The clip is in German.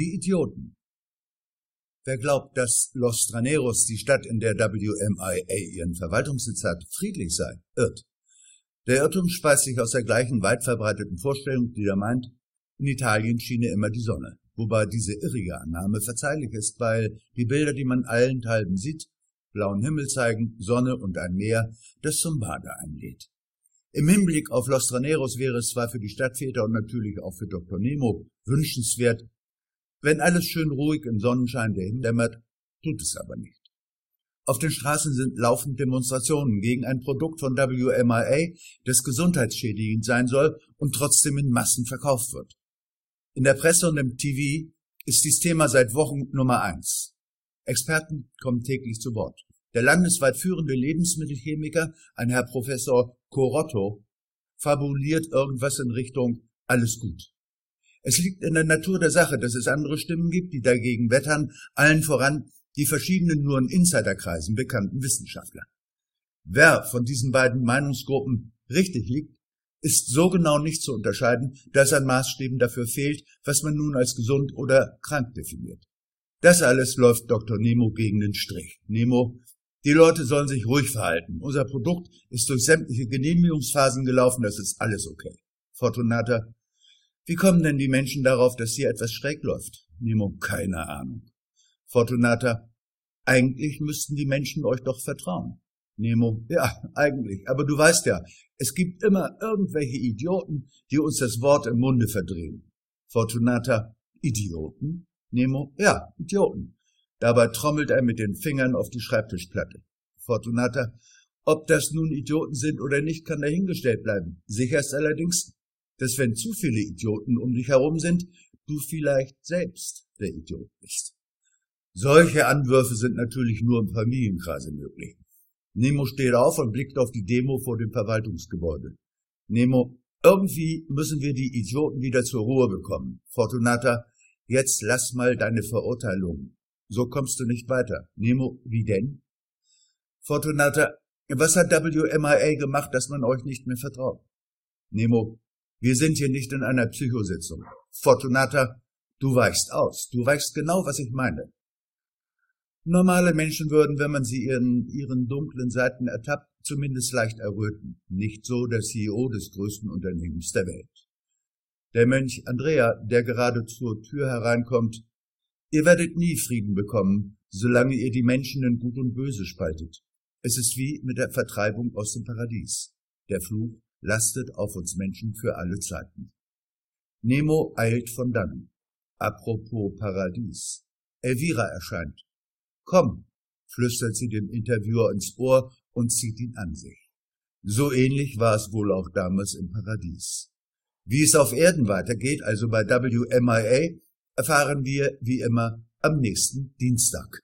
Die Idioten. Wer glaubt, dass Los Traneros, die Stadt, in der WMIA ihren Verwaltungssitz hat, friedlich sei, irrt. Der Irrtum speist sich aus der gleichen weit verbreiteten Vorstellung, die da meint, in Italien schiene immer die Sonne, wobei diese irrige Annahme verzeihlich ist, weil die Bilder, die man allenthalben sieht, blauen Himmel zeigen, Sonne und ein Meer, das zum Bade einlädt. Im Hinblick auf Los Traneros wäre es zwar für die Stadtväter und natürlich auch für Dr. Nemo wünschenswert, wenn alles schön ruhig im Sonnenschein dämmert, tut es aber nicht. Auf den Straßen sind laufend Demonstrationen gegen ein Produkt von WMIA, das gesundheitsschädigend sein soll und trotzdem in Massen verkauft wird. In der Presse und im TV ist dies Thema seit Wochen Nummer eins. Experten kommen täglich zu Wort. Der landesweit führende Lebensmittelchemiker, ein Herr Professor Corotto, fabuliert irgendwas in Richtung alles gut. Es liegt in der Natur der Sache, dass es andere Stimmen gibt, die dagegen wettern, allen voran die verschiedenen nur in Insiderkreisen bekannten Wissenschaftler. Wer von diesen beiden Meinungsgruppen richtig liegt, ist so genau nicht zu unterscheiden, dass ein Maßstäben dafür fehlt, was man nun als gesund oder krank definiert. Das alles läuft Dr. Nemo gegen den Strich. Nemo, die Leute sollen sich ruhig verhalten. Unser Produkt ist durch sämtliche Genehmigungsphasen gelaufen, das ist alles okay. Fortunata, wie kommen denn die Menschen darauf, dass hier etwas schräg läuft? Nemo, keine Ahnung. Fortunata, eigentlich müssten die Menschen euch doch vertrauen. Nemo, ja, eigentlich. Aber du weißt ja, es gibt immer irgendwelche Idioten, die uns das Wort im Munde verdrehen. Fortunata, Idioten? Nemo, ja, Idioten. Dabei trommelt er mit den Fingern auf die Schreibtischplatte. Fortunata, ob das nun Idioten sind oder nicht, kann dahingestellt bleiben. Sicher ist allerdings, dass wenn zu viele Idioten um dich herum sind, du vielleicht selbst der Idiot bist. Solche Anwürfe sind natürlich nur im Familienkreise möglich. Nemo steht auf und blickt auf die Demo vor dem Verwaltungsgebäude. Nemo, irgendwie müssen wir die Idioten wieder zur Ruhe bekommen. Fortunata, jetzt lass mal deine Verurteilung. So kommst du nicht weiter. Nemo, wie denn? Fortunata, was hat WMIA gemacht, dass man euch nicht mehr vertraut? Nemo, wir sind hier nicht in einer Psychositzung. Fortunata, du weichst aus. Du weichst genau, was ich meine. Normale Menschen würden, wenn man sie in ihren dunklen Seiten ertappt, zumindest leicht erröten. Nicht so der CEO des größten Unternehmens der Welt. Der Mönch Andrea, der gerade zur Tür hereinkommt, ihr werdet nie Frieden bekommen, solange ihr die Menschen in Gut und Böse spaltet. Es ist wie mit der Vertreibung aus dem Paradies. Der Fluch lastet auf uns Menschen für alle Zeiten. Nemo eilt von dannen. Apropos Paradies. Elvira erscheint. Komm, flüstert sie dem Interviewer ins Ohr und zieht ihn an sich. So ähnlich war es wohl auch damals im Paradies. Wie es auf Erden weitergeht, also bei WMIA, erfahren wir wie immer am nächsten Dienstag.